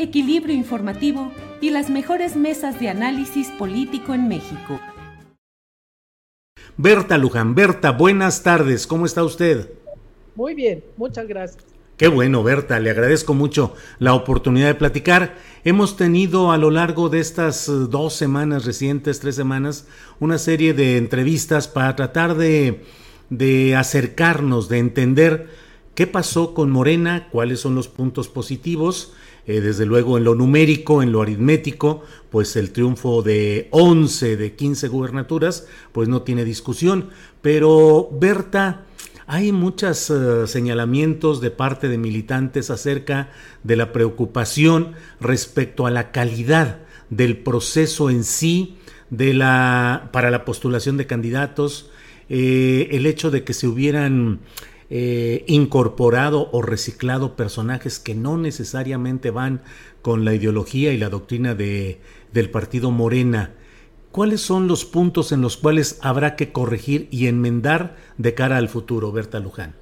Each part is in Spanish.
equilibrio informativo y las mejores mesas de análisis político en México. Berta Luján, Berta, buenas tardes, ¿cómo está usted? Muy bien, muchas gracias. Qué bueno, Berta, le agradezco mucho la oportunidad de platicar. Hemos tenido a lo largo de estas eh, dos semanas recientes, tres semanas, una serie de entrevistas para tratar de, de acercarnos, de entender qué pasó con Morena, cuáles son los puntos positivos eh, desde luego en lo numérico, en lo aritmético, pues el triunfo de 11 de 15 gubernaturas, pues no tiene discusión. Pero Berta, hay muchos eh, señalamientos de parte de militantes acerca de la preocupación respecto a la calidad del proceso en sí de la, para la postulación de candidatos, eh, el hecho de que se hubieran eh, incorporado o reciclado personajes que no necesariamente van con la ideología y la doctrina de, del partido Morena. ¿Cuáles son los puntos en los cuales habrá que corregir y enmendar de cara al futuro, Berta Luján?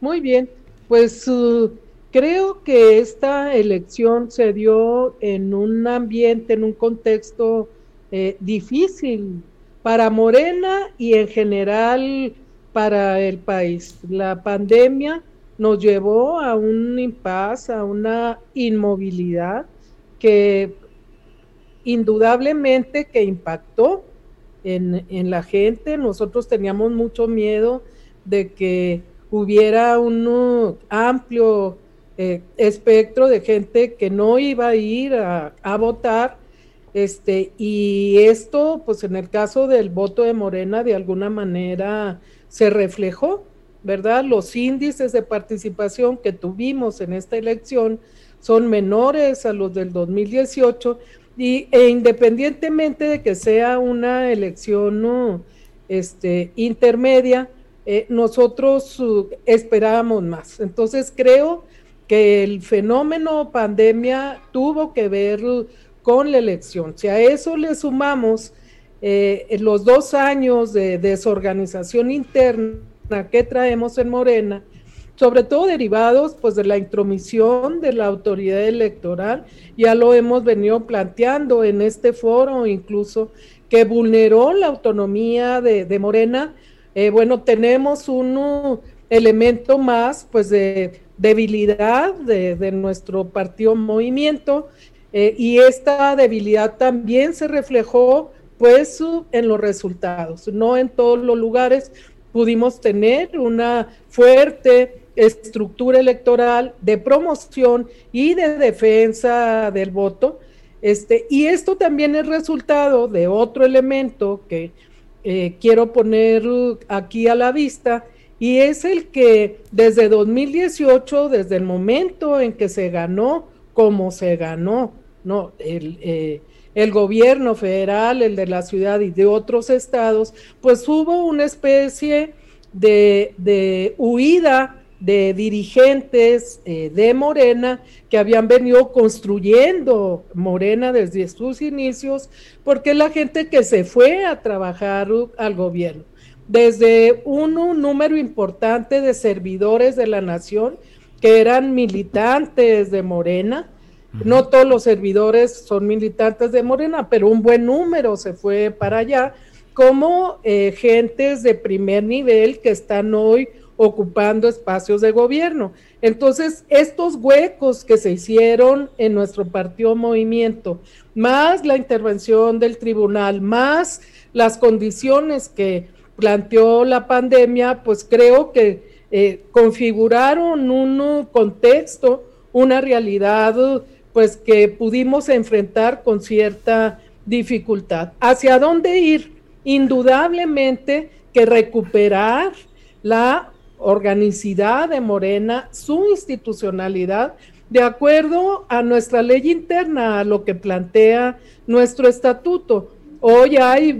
Muy bien, pues uh, creo que esta elección se dio en un ambiente, en un contexto eh, difícil para Morena y en general para el país. La pandemia nos llevó a un impasse, a una inmovilidad que indudablemente que impactó en, la gente. Nosotros teníamos mucho miedo de que hubiera un amplio eh, espectro de gente que no iba a ir a, a, votar. Este, y esto, pues en el caso del voto de Morena, de alguna manera se reflejó, ¿verdad? Los índices de participación que tuvimos en esta elección son menores a los del 2018 y, e independientemente de que sea una elección este, intermedia, eh, nosotros uh, esperábamos más. Entonces creo que el fenómeno pandemia tuvo que ver con la elección. Si a eso le sumamos eh, los dos años de desorganización interna que traemos en Morena, sobre todo derivados pues de la intromisión de la autoridad electoral, ya lo hemos venido planteando en este foro incluso, que vulneró la autonomía de, Morena, eh, bueno, tenemos un elemento más pues de debilidad de, nuestro partido movimiento eh, y esta debilidad también se reflejó pues en los resultados. No en todos los lugares pudimos tener una fuerte estructura electoral de promoción y de defensa del voto. Este, y esto también es resultado de otro elemento que eh, quiero poner aquí a la vista, y es el que desde 2018, desde el momento en que se ganó, como se ganó, no, el, eh, el gobierno federal, el de la ciudad y de otros estados, pues hubo una especie de, huida de dirigentes eh, de Morena que habían venido construyendo Morena desde sus inicios, porque la gente que se fue a trabajar al gobierno, desde un número importante de servidores de la nación que eran militantes de Morena. No todos los servidores son militantes de Morena, pero un buen número se fue para allá, como eh, gentes de primer nivel que están hoy ocupando espacios de gobierno. Entonces, estos huecos que se hicieron en nuestro partido movimiento, más la intervención del tribunal, más las condiciones que planteó la pandemia, pues creo que eh, configuraron un contexto, una realidad, pues que pudimos enfrentar con cierta dificultad. ¿Hacia dónde ir? Indudablemente que recuperar la organicidad de Morena, su institucionalidad, de acuerdo a nuestra ley interna, a lo que plantea nuestro estatuto. Hoy hay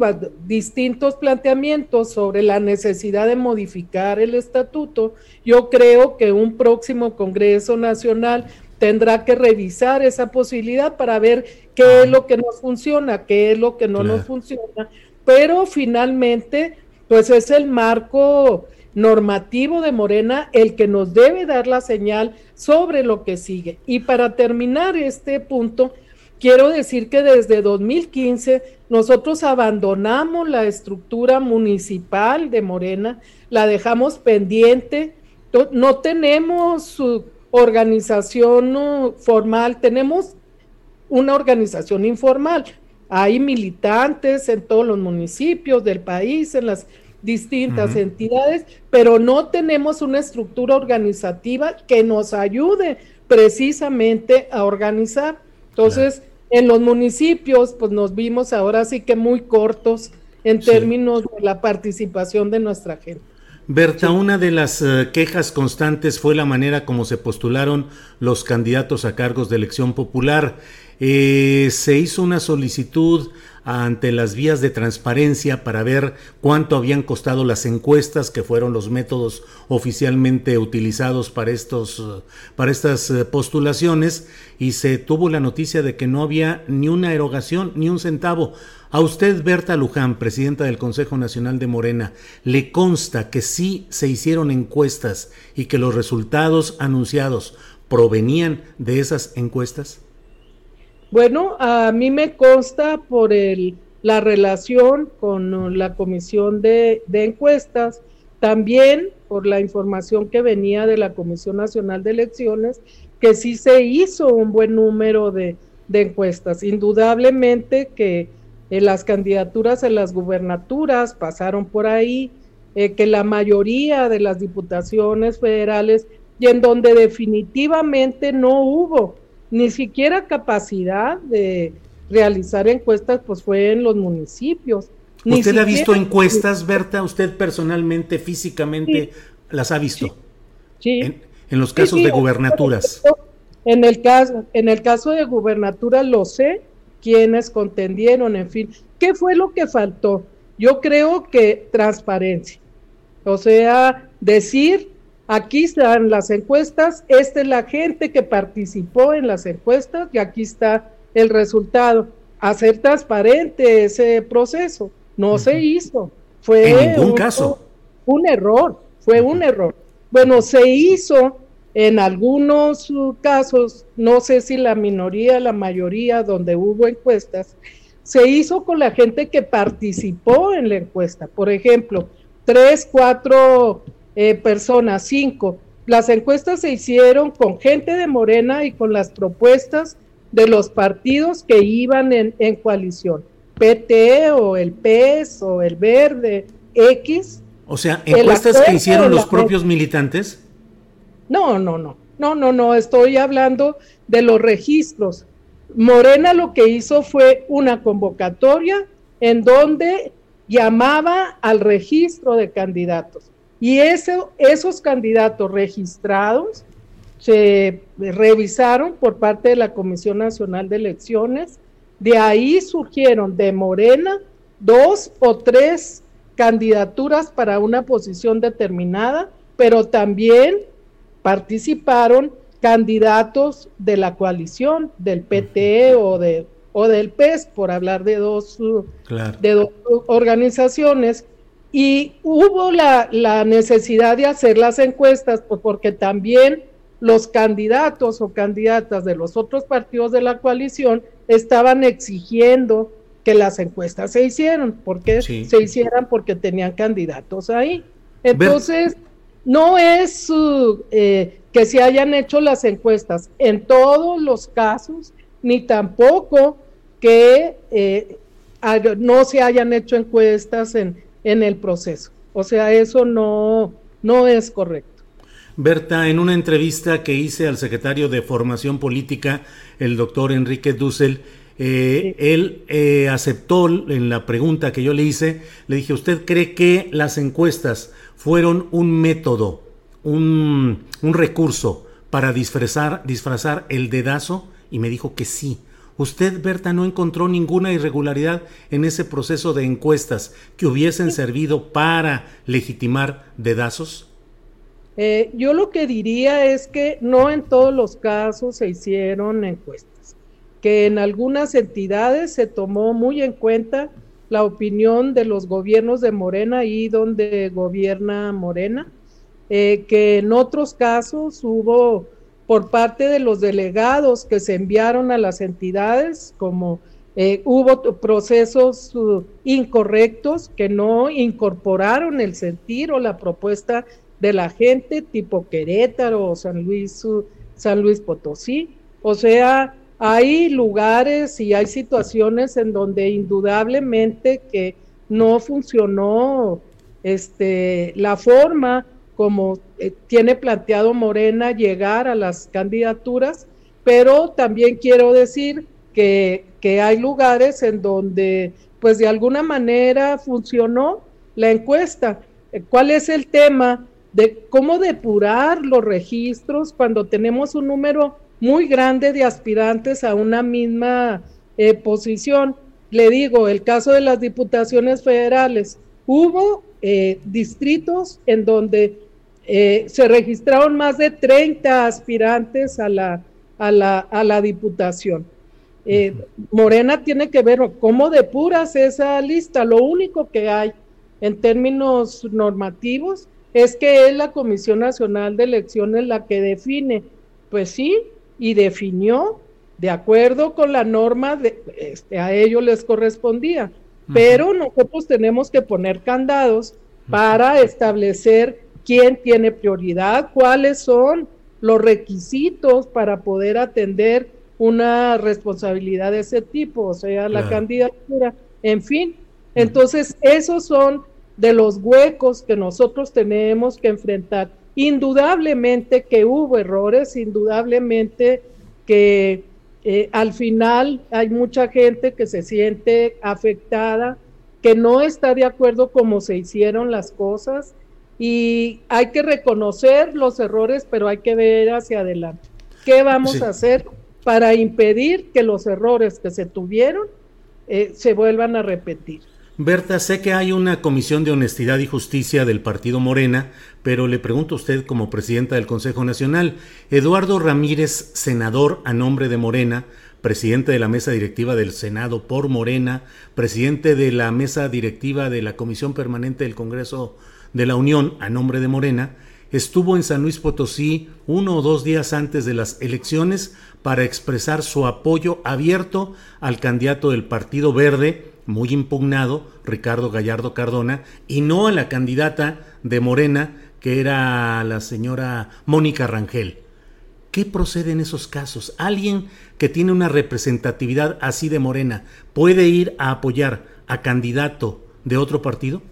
distintos planteamientos sobre la necesidad de modificar el estatuto. Yo creo que un próximo Congreso Nacional tendrá que revisar esa posibilidad para ver qué es lo que nos funciona, qué es lo que no nos funciona, pero finalmente, pues es el marco normativo de Morena el que nos debe dar la señal sobre lo que sigue. Y para terminar este punto, quiero decir que desde 2015 nosotros abandonamos la estructura municipal de Morena, la dejamos pendiente, no tenemos su organización formal, tenemos una organización informal. Hay militantes en todos los municipios del país, en las distintas entidades, pero no tenemos una estructura organizativa que nos ayude precisamente a organizar. Entonces, en los municipios, pues nos vimos ahora sí que muy cortos en términos de la participación de nuestra gente. Berta, una de las eh, quejas constantes fue la manera como se postularon los candidatos a cargos de elección popular. Eh, se hizo una solicitud ante las vías de transparencia para ver cuánto habían costado las encuestas, que fueron los métodos oficialmente utilizados para, estos, para estas eh, postulaciones, y se tuvo la noticia de que no había ni una erogación, ni un centavo. A usted, Berta Luján, presidenta del Consejo Nacional de Morena, ¿le consta que sí se hicieron encuestas y que los resultados anunciados provenían de esas encuestas? Bueno, a mí me consta por la relación con la comisión de, encuestas, también por la información que venía de la Comisión Nacional de Elecciones, que sí se hizo un buen número de, encuestas. Indudablemente que eh, las candidaturas en las gubernaturas pasaron por ahí, eh, que la mayoría de las diputaciones federales y en donde definitivamente no hubo ni siquiera capacidad de realizar encuestas, pues fue en los municipios. ¿Usted ha visto encuestas, Berta? ¿Usted personalmente, físicamente, las ha visto? Sí. En, los casos de gubernaturas. En el caso, en el caso de gubernatura lo sé, quienes contendieron, en fin. ¿Qué fue lo que faltó? Yo creo que transparencia. O sea, decir Aquí están las encuestas, esta es la gente que participó en las encuestas y aquí está el resultado. Hacer transparente ese proceso. No se hizo. Fue en ningún caso. Un error, fue un error. Bueno, se hizo en algunos casos, no sé si la minoría, la mayoría, donde hubo encuestas, se hizo con la gente que participó en la encuesta. Por ejemplo, tres, cuatro eh, personas, cinco. Las encuestas se hicieron con gente de Morena y con las propuestas de los partidos que iban en, coalición. PT o el PES o el Verde, X. O sea, encuestas que hicieron los propios militantes. No, no, no, no, no, no, estoy hablando de los registros. Morena lo que hizo fue una convocatoria en donde llamaba al registro de candidatos. Y esos candidatos registrados se revisaron por parte de la Comisión Nacional de Elecciones. De ahí surgieron de Morena dos o tres candidaturas para una posición determinada, pero también participaron candidatos de la coalición, del PT o, de, o del PES, por hablar de dos, de dos organizaciones y hubo la, necesidad de hacer las encuestas, pues porque también los candidatos o candidatas de los otros partidos de la coalición estaban exigiendo que las encuestas se hicieran, porque se hicieran porque tenían candidatos ahí. Entonces, no es eh, que se hayan hecho las encuestas en todos los casos, ni tampoco que eh, no se hayan hecho encuestas en, en el proceso. O sea, eso no, no es correcto. Berta, en una entrevista que hice al secretario de Formación Política, el doctor Enrique Dussel, eh, él eh, aceptó en la pregunta que yo le hice, le dije, ¿usted cree que las encuestas fueron un método, un, un recurso para disfrazar, disfrazar el dedazo? Y me dijo que sí. ¿Usted, Berta, no encontró ninguna irregularidad en ese proceso de encuestas que hubiesen servido para legitimar dedazos? Eh, yo lo que diría es que no en todos los casos se hicieron encuestas, que en algunas entidades se tomó muy en cuenta la opinión de los gobiernos de Morena y donde gobierna Morena, eh, que en otros casos hubo por parte de los delegados que se enviaron a las entidades, como eh, hubo procesos uh, incorrectos que no incorporaron el sentir o la propuesta de la gente, tipo Querétaro o San Luis, uh, San Luis Potosí. O sea, hay lugares y hay situaciones en donde indudablemente que no funcionó este, la forma como eh, tiene planteado Morena llegar a las candidaturas, pero también quiero decir que, que hay lugares en donde pues de alguna manera funcionó la encuesta. ¿Cuál es el tema de cómo depurar los registros cuando tenemos un número muy grande de aspirantes a una misma eh, posición? Le digo, el caso de las diputaciones federales, hubo distritos en donde eh, se registraron más de 30 aspirantes a la, a la, a la diputación. Eh, Morena tiene que ver cómo depuras esa lista. Lo único que hay en términos normativos es que es la Comisión Nacional de Elecciones la que define. Pues sí, y definió de acuerdo con la norma, de, este, a ellos les correspondía. Pero nosotros tenemos que poner candados para establecer quién tiene prioridad, cuáles son los requisitos para poder atender una responsabilidad de ese tipo, o sea, la candidatura, en fin. Entonces, esos son de los huecos que nosotros tenemos que enfrentar. Indudablemente que hubo errores, indudablemente que eh, al final hay mucha gente que se siente afectada, que no está de acuerdo cómo se hicieron las cosas y hay que reconocer los errores, pero hay que ver hacia adelante. ¿Qué vamos a hacer para impedir que los errores que se tuvieron eh, se vuelvan a repetir? Berta, sé que hay una comisión de honestidad y justicia del partido Morena, pero le pregunto a usted como presidenta del Consejo Nacional, Eduardo Ramírez, senador a nombre de Morena, presidente de la mesa directiva del Senado por Morena, presidente de la mesa directiva de la Comisión Permanente del Congreso de la Unión a nombre de Morena, estuvo en San Luis Potosí uno o dos días antes de las elecciones para expresar su apoyo abierto al candidato del Partido Verde, muy impugnado, Ricardo Gallardo Cardona, y no a la candidata de Morena, que era la señora Mónica Rangel. ¿Qué procede en esos casos? ¿Alguien que tiene una representatividad así de Morena puede ir a apoyar a candidato de otro partido?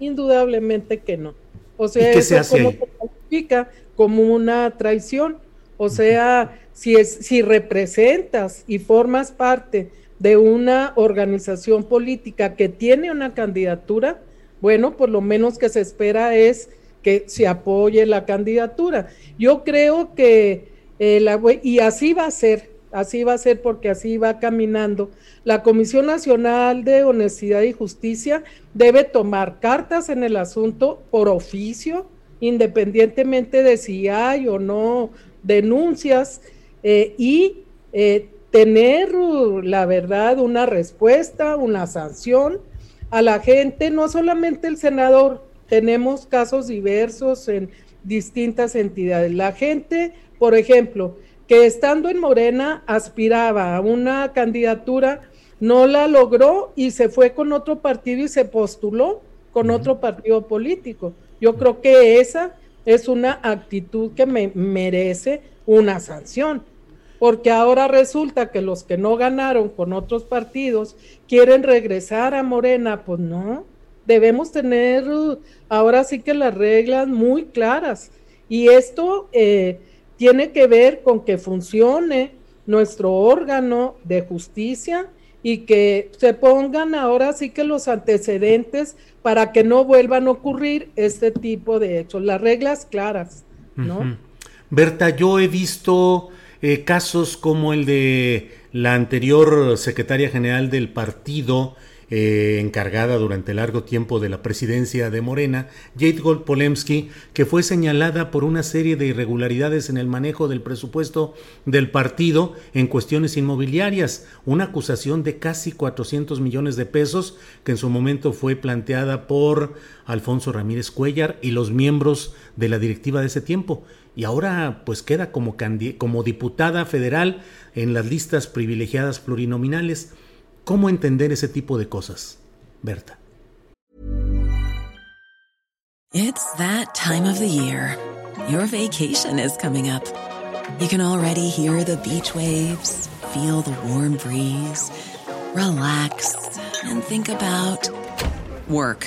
Indudablemente que no. O sea, eso como se califica como una traición. O sea, si, es, si representas y formas parte de una organización política que tiene una candidatura, bueno, por lo menos que se espera es que se apoye la candidatura. Yo creo que, eh, la, y así va a ser, así va a ser porque así va caminando. La Comisión Nacional de Honestidad y Justicia debe tomar cartas en el asunto por oficio, independientemente de si hay o no denuncias, eh, y eh, tener, uh, la verdad, una respuesta, una sanción a la gente, no solamente el senador, tenemos casos diversos en distintas entidades. La gente por ejemplo, que estando en Morena aspiraba a una candidatura, no la logró y se fue con otro partido y se postuló con otro partido político. Yo creo que esa es una actitud que me merece una sanción, porque ahora resulta que los que no ganaron con otros partidos quieren regresar a Morena, pues no, debemos tener ahora sí que las reglas muy claras. Y esto eh, tiene que ver con que funcione nuestro órgano de justicia y que se pongan ahora sí que los antecedentes para que no vuelvan a ocurrir este tipo de hechos, las reglas claras, ¿no? Berta, yo he visto eh, casos como el de la anterior secretaria general del partido, eh, encargada durante largo tiempo de la presidencia de Morena, Jade Gold Polemski, que fue señalada por una serie de irregularidades en el manejo del presupuesto del partido en cuestiones inmobiliarias, una acusación de casi 400 millones de pesos que en su momento fue planteada por Alfonso Ramírez Cuellar y los miembros de la directiva de ese tiempo y ahora pues queda como, como diputada federal en las listas privilegiadas plurinominales. ¿Cómo entender ese tipo de cosas, Berta? It's that time of the year. Your vacation is coming up. You can already hear the beach waves, feel the warm breeze, relax and think about work.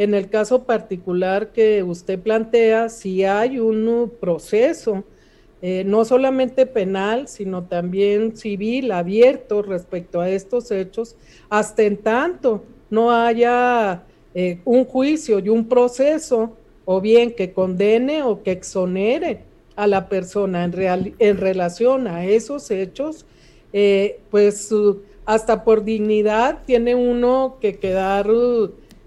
En el caso particular que usted plantea, si hay un proceso, eh, no solamente penal, sino también civil abierto respecto a estos hechos, hasta en tanto no haya eh, un juicio y un proceso, o bien que condene o que exonere a la persona en, en relación a esos hechos, eh, pues hasta por dignidad tiene uno que quedar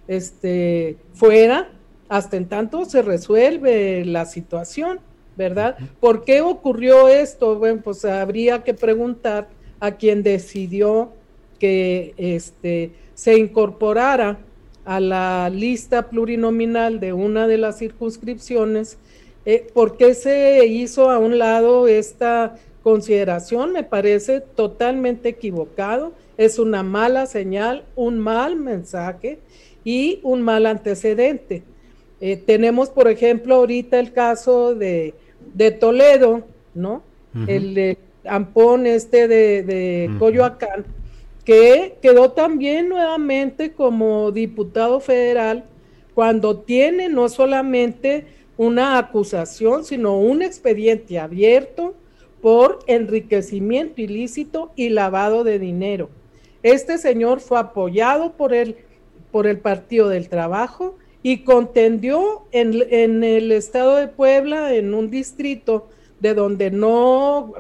este, fuera hasta en tanto se resuelve la situación, ¿verdad? ¿Por qué ocurrió esto? Bueno, pues habría que preguntar a quien decidió que este, se incorporara a la lista plurinominal de una de las circunscripciones, eh, ¿por qué se hizo a un lado esta consideración? Me parece totalmente equivocado, es una mala señal, un mal mensaje y un mal antecedente. Eh, tenemos, por ejemplo, ahorita el caso de, Toledo, ¿no? El de Ampón este de, Coyoacán, que quedó también nuevamente como diputado federal cuando tiene no solamente una acusación, sino un expediente abierto por enriquecimiento ilícito y lavado de dinero. Este señor fue apoyado por el por el Partido del Trabajo y contendió en, el estado de Puebla, en un distrito de donde no,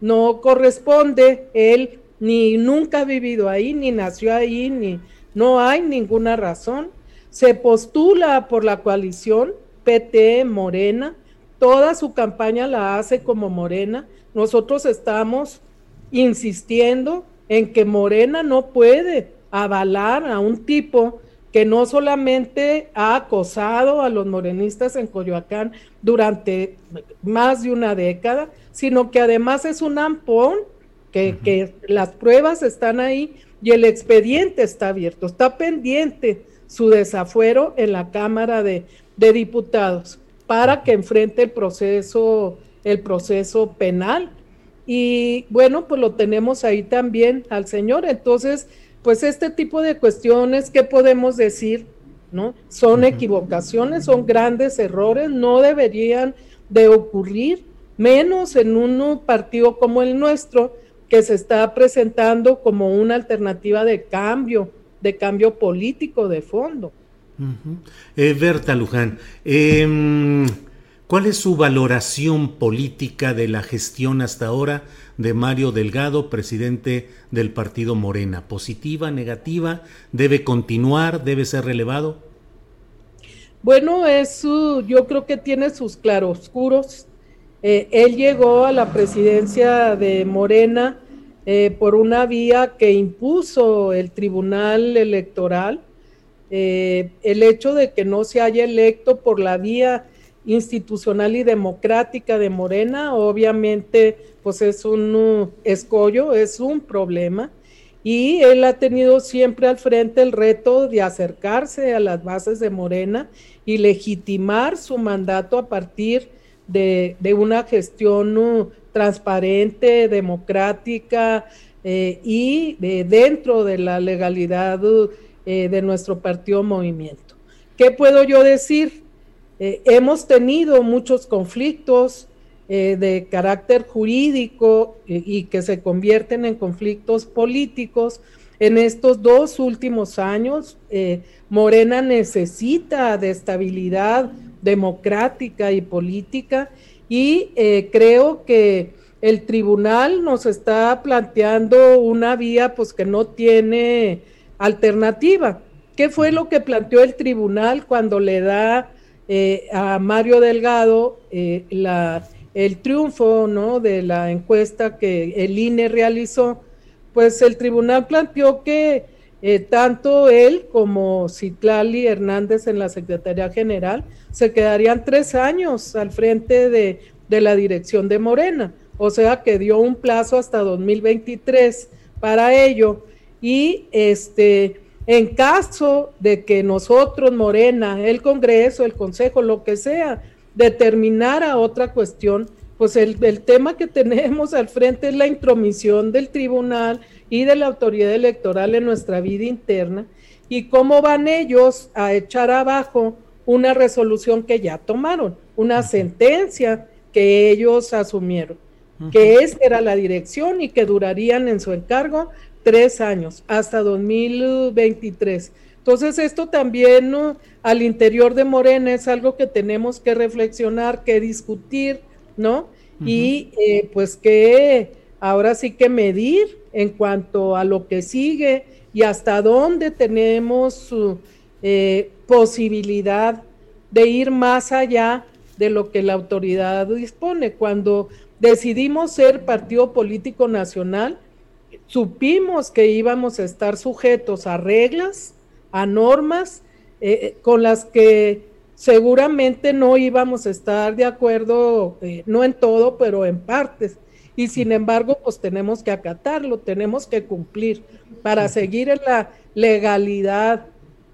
no corresponde, él ni nunca ha vivido ahí, ni nació ahí, ni no hay ninguna razón. Se postula por la coalición PT Morena, toda su campaña la hace como Morena. Nosotros estamos insistiendo en que Morena no puede avalar a un tipo que no solamente ha acosado a los morenistas en Coyoacán durante más de una década, sino que además es un ampón, que, las pruebas están ahí y el expediente está abierto, está pendiente su desafuero en la Cámara de, de Diputados para que enfrente el proceso, el proceso penal. Y bueno, pues lo tenemos ahí también al señor. Entonces, pues este tipo de cuestiones, ¿qué podemos decir? ¿No? Son equivocaciones, son grandes errores, no deberían de ocurrir, menos en un partido como el nuestro, que se está presentando como una alternativa de cambio, de cambio político de fondo. Eh, Berta Luján, em, ¿cuál es su valoración política de la gestión hasta ahora de Mario Delgado, presidente del partido Morena? ¿Positiva, negativa? ¿Debe continuar? ¿Debe ser relevado? Bueno, es yo creo que tiene sus claroscuros. Eh, él llegó a la presidencia de Morena eh, por una vía que impuso el Tribunal Electoral. Eh, el hecho de que no se haya electo por la vía institucional y democrática de Morena, obviamente, pues es un escollo, es un problema. Y él ha tenido siempre al frente el reto de acercarse a las bases de Morena y legitimar su mandato a partir de, una gestión uh, transparente, democrática eh, y dentro de la legalidad uh, eh, de nuestro partido movimiento. ¿Qué puedo yo decir? Eh, hemos tenido muchos conflictos de carácter jurídico y que se convierten en conflictos políticos. En estos dos últimos años, Morena necesita de estabilidad democrática y política y eh, creo que el tribunal nos está planteando una vía pues que no tiene alternativa. ¿Qué fue lo que planteó el tribunal cuando le da eh, a Mario Delgado eh, el triunfo ¿no? de la encuesta que el INE realizó? Pues el tribunal planteó que eh, tanto él como Citlali Hernández en la Secretaría General se quedarían tres años al frente de, la dirección de Morena, o sea que dio un plazo hasta 2023 para ello y este en caso de que nosotros Morena, el Congreso, el Consejo, lo que sea, determinara otra cuestión, pues el, el tema que tenemos al frente es la intromisión del tribunal y de la autoridad electoral en nuestra vida interna y cómo van ellos a echar abajo una resolución que ya tomaron, una sentencia que ellos asumieron, que esta era la dirección y que durarían en su encargo tres años, hasta 2023. Entonces esto también al interior de Morena es algo que tenemos que reflexionar, que discutir, ¿no? Y eh, pues que ahora sí que medir en cuanto a lo que sigue y hasta dónde tenemos eh, posibilidad de ir más allá de lo que la autoridad dispone. Cuando decidimos ser partido político nacional, supimos que íbamos a estar sujetos a reglas, a normas eh, con las que seguramente no íbamos a estar de acuerdo, eh, no en todo, pero en partes. Y sin embargo, pues tenemos que acatarlo, tenemos que cumplir para seguir en la legalidad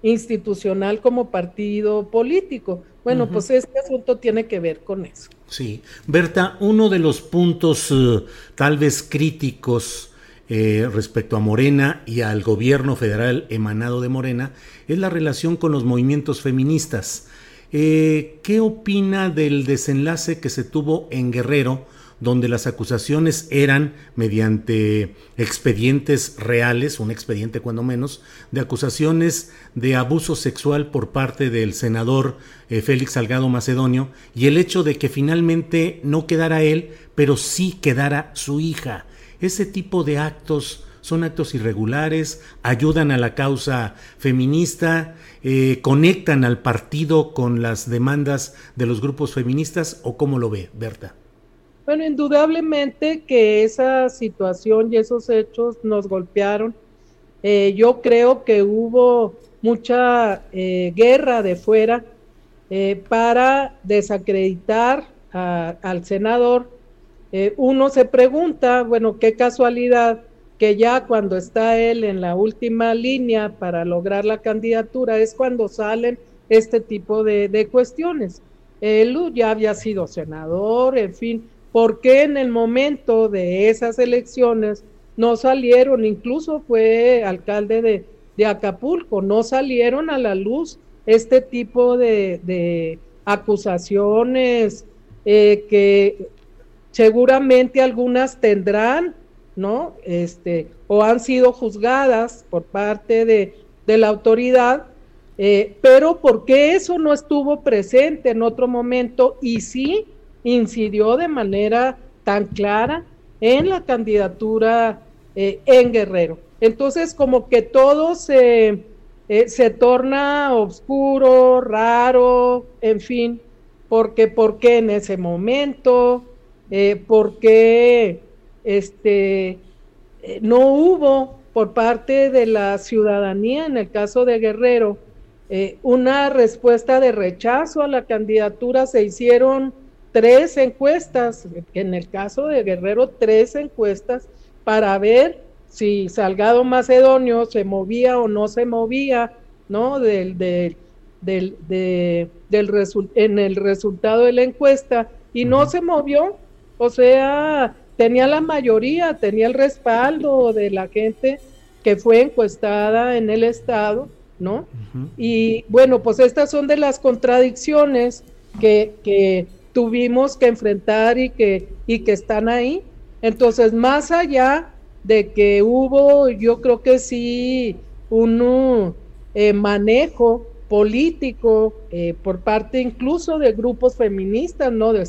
institucional como partido político. Bueno, pues este asunto tiene que ver con eso. Sí, Berta, uno de los puntos eh, tal vez críticos eh, respecto a Morena y al gobierno federal emanado de Morena es la relación con los movimientos feministas. Eh, ¿Qué opina del desenlace que se tuvo en Guerrero? donde las acusaciones eran mediante expedientes reales, un expediente cuando menos, de acusaciones de abuso sexual por parte del senador eh, Félix Salgado Macedonio y el hecho de que finalmente no quedara él, pero sí quedara su hija. Ese tipo de actos son actos irregulares, ayudan a la causa feminista, eh, conectan al partido con las demandas de los grupos feministas o cómo lo ve, Berta. Bueno, indudablemente que esa situación y esos hechos nos golpearon. Eh, yo creo que hubo mucha eh, guerra de fuera para desacreditar al senador. Uno se pregunta, bueno, qué casualidad que ya cuando está él en la última línea para lograr la candidatura es cuando salen este tipo de, de cuestiones. Él ya había sido senador, en fin, ¿Por qué en el momento de esas elecciones no salieron, incluso fue alcalde de, de Acapulco, no salieron a la luz este tipo de, acusaciones eh, que seguramente algunas tendrán, ¿no? Este, o han sido juzgadas por parte de, de la autoridad, eh, pero porque eso no estuvo presente en otro momento y sí incidió de manera tan clara en la candidatura eh, en Guerrero. Entonces, como que todo se, eh, se torna oscuro, raro, en fin, porque, porque en ese momento, eh, porque este, eh, no hubo por parte de la ciudadanía, en el caso de Guerrero, una respuesta de rechazo a la candidatura, se hicieron tres encuestas, en el caso de Guerrero, tres encuestas para ver si Salgado Macedonio se movía o no se movía, ¿no? Del, del, del, en el resultado de la encuesta y no se movió, o sea, tenía la mayoría, tenía el respaldo de la gente que fue encuestada en el estado, ¿no? Y bueno, pues estas son de las contradicciones que, que tuvimos que enfrentar y que, y que están ahí. Entonces, más allá de que hubo, yo creo que sí, un eh, manejo político eh, por parte incluso de grupos feministas, no de,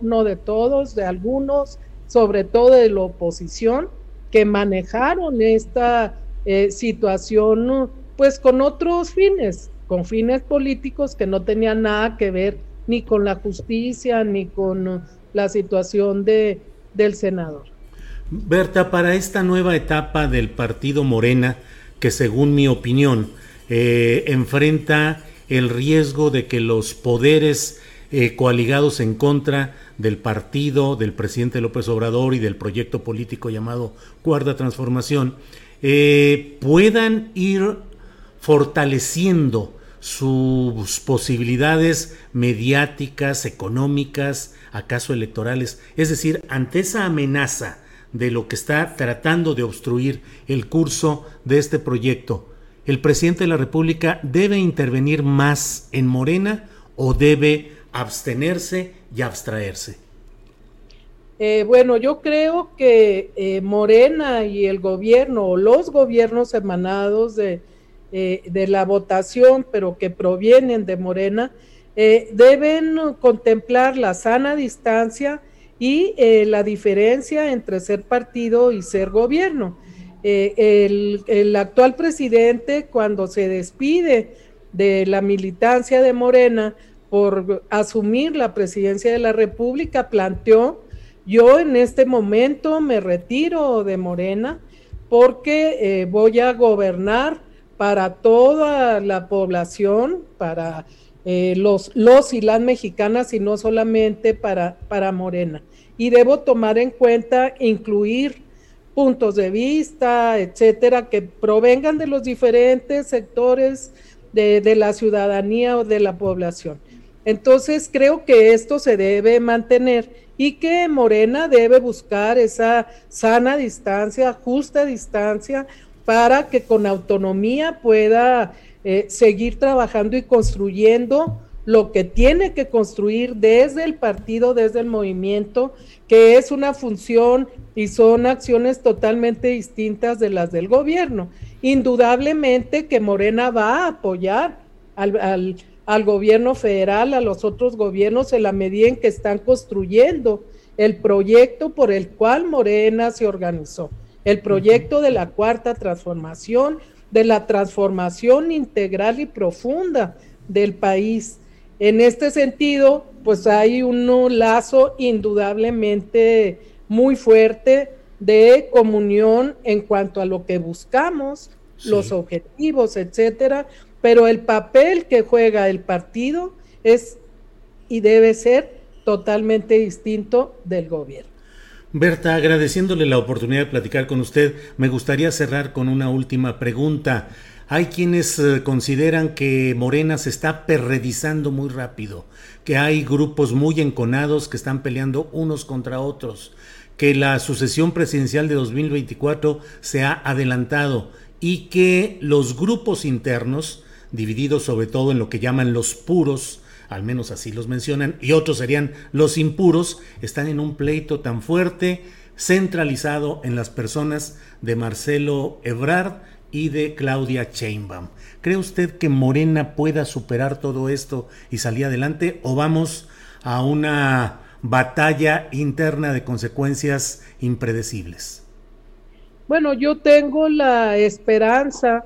no de todos, de algunos, sobre todo de la oposición, que manejaron esta eh, situación pues con otros fines, con fines políticos que no tenían nada que ver ni con la justicia ni con la situación de, del senador. Berta, para esta nueva etapa del partido Morena, que según mi opinión eh, enfrenta el riesgo de que los poderes eh, coaligados en contra del partido, del presidente López Obrador y del proyecto político llamado Cuarta Transformación, eh, puedan ir fortaleciendo sus posibilidades mediáticas, económicas, acaso electorales. Es decir, ante esa amenaza de lo que está tratando de obstruir el curso de este proyecto, ¿el presidente de la República debe intervenir más en Morena o debe abstenerse y abstraerse? Eh, bueno, yo creo que eh, Morena y el gobierno o los gobiernos emanados de, eh, de la votación, pero que provienen de Morena, deben contemplar la sana distancia y la diferencia entre ser partido y ser gobierno. Eh, el, actual presidente, cuando se despide de la militancia de Morena por asumir la presidencia de la República, planteó, yo en este momento me retiro de Morena porque eh, voy a gobernar para toda la población, para los, los y las mexicanas y no solamente para, para Morena. Y debo tomar en cuenta incluir puntos de vista, etcétera, que provengan de los diferentes sectores de, la ciudadanía o de la población. Entonces creo que esto se debe mantener y que Morena debe buscar esa sana distancia, justa distancia, para que con autonomía pueda eh, seguir trabajando y construyendo lo que tiene que construir desde el partido, desde el movimiento, que es una función y son acciones totalmente distintas de las del gobierno. Indudablemente que Morena va a apoyar al, al, gobierno federal, a los otros gobiernos en la medida en que están construyendo el proyecto por el cual Morena se organizó, el proyecto de la cuarta transformación, de la transformación integral y profunda del país en este sentido, pues hay un lazo indudablemente muy fuerte de comunión en cuanto a lo que buscamos, los objetivos, etcétera, pero el papel que juega el partido es y debe ser totalmente distinto del gobierno. Berta, agradeciéndole la oportunidad de platicar con usted, me gustaría cerrar con una última pregunta. Hay quienes eh, consideran que Morena se está perredizando muy rápido, que hay grupos muy enconados que están peleando unos contra otros, que la sucesión presidencial de 2024 se ha adelantado y que los grupos internos, divididos sobre todo en lo que llaman los puros, al menos así los mencionan, y otros serían los impuros, están en un pleito tan fuerte, centralizado en las personas de Marcelo Ebrard y de Claudia Sheinbaum. ¿Cree usted que Morena pueda superar todo esto y salir adelante o vamos a una batalla interna de consecuencias impredecibles? Bueno, yo tengo la esperanza,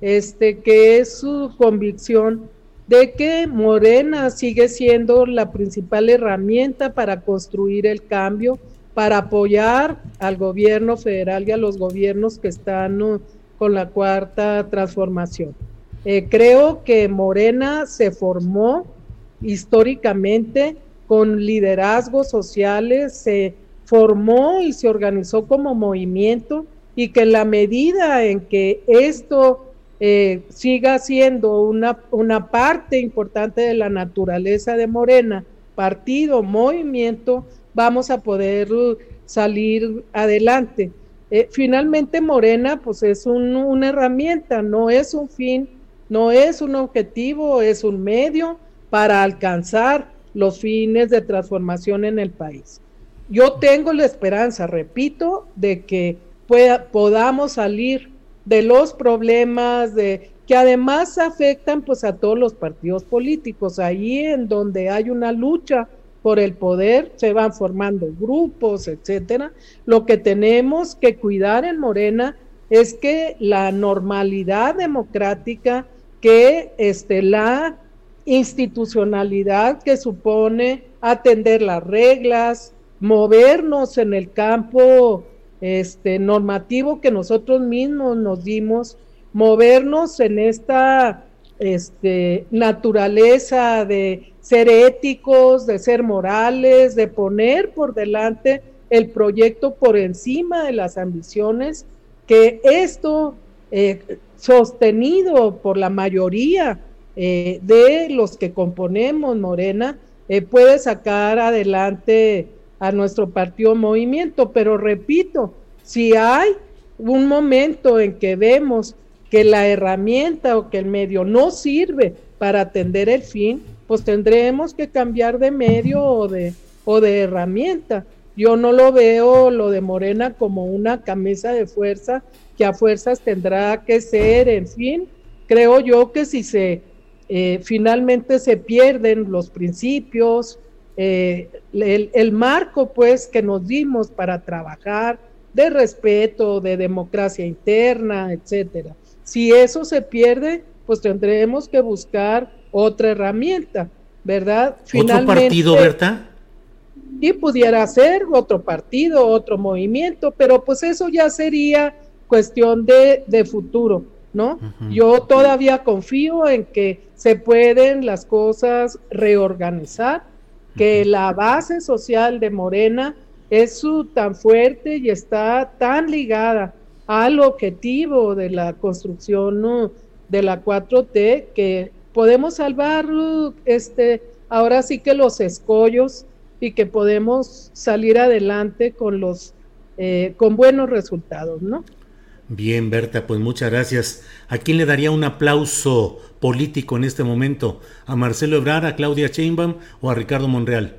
este, que es su convicción de que Morena sigue siendo la principal herramienta para construir el cambio, para apoyar al gobierno federal y a los gobiernos que están uh, con la cuarta transformación. Eh, creo que Morena se formó históricamente con liderazgos sociales, se formó y se organizó como movimiento y que la medida en que esto eh, siga siendo una, una parte importante de la naturaleza de Morena, partido, movimiento, vamos a poder salir adelante. Eh, finalmente Morena pues es una herramienta, no es un fin, no es un objetivo, es un medio para alcanzar los fines de transformación en el país. Yo tengo la esperanza, repito, de que pueda, podamos salir de los problemas de que además afectan pues a todos los partidos políticos. Ahí en donde hay una lucha por el poder, se van formando grupos, etcétera. Lo que tenemos que cuidar en Morena es que la normalidad democrática, que este, la institucionalidad que supone atender las reglas, movernos en el campo este, normativo que nosotros mismos nos dimos, movernos en esta este, naturaleza de ser éticos, de ser morales, de poner por delante el proyecto por encima de las ambiciones, que esto eh, sostenido por la mayoría eh, de los que componemos Morena, eh, puede sacar adelante a nuestro partido movimiento. Pero repito, si hay un momento en que vemos que la herramienta o que el medio no sirve para atender el fin, pues tendremos que cambiar de medio o de, o de herramienta. Yo no lo veo lo de Morena como una camisa de fuerza que a fuerzas tendrá que ser, en fin, creo yo que si se eh, finalmente se pierden los principios, eh, el, marco pues que nos dimos para trabajar de respeto, de democracia interna, etcétera. Si eso se pierde, pues tendremos que buscar otra herramienta, ¿verdad? ¿Otro partido, Berta? Y pudiera ser otro partido, otro movimiento, pero pues eso ya sería cuestión de, de futuro, ¿no? Yo todavía confío en que se pueden las cosas reorganizar que la base social de Morena es su, tan fuerte y está tan ligada al objetivo de la construcción de la 4T que podemos salvar este ahora sí que los escollos y que podemos salir adelante con los eh, con buenos resultados, ¿no? Bien, Berta, pues muchas gracias. ¿A quién le daría un aplauso político en este momento? ¿A Marcelo Ebrard, a Claudia Sheinbaum o a Ricardo Monreal?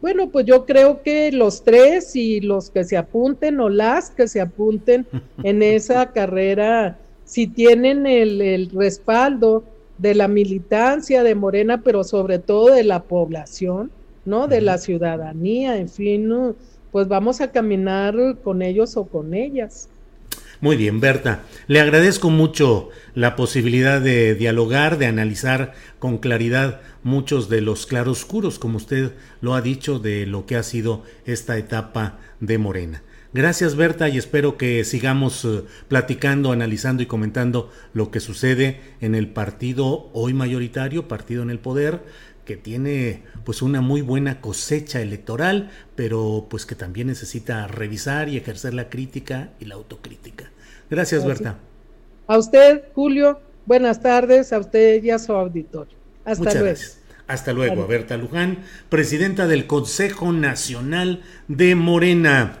Bueno, pues yo creo que los tres y los que se apunten o las que se apunten en esa carrera, si tienen el, el respaldo de la militancia de Morena, pero sobre todo de la población, ¿no? De la ciudadanía, en fin, ¿no? pues vamos a caminar con ellos o con ellas. Muy bien, Berta. Le agradezco mucho la posibilidad de dialogar, de analizar con claridad muchos de los claroscuros, como usted lo ha dicho, de lo que ha sido esta etapa de Morena. Gracias, Berta, y espero que sigamos eh, platicando, analizando y comentando lo que sucede en el partido hoy mayoritario, partido en el poder, que tiene pues una muy buena cosecha electoral, pero pues que también necesita revisar y ejercer la crítica y la autocrítica. Gracias, Berta. A usted, Julio, buenas tardes, a usted y a su auditorio. Hasta luego. Hasta luego, Berta Luján, presidenta del Consejo Nacional de Morena.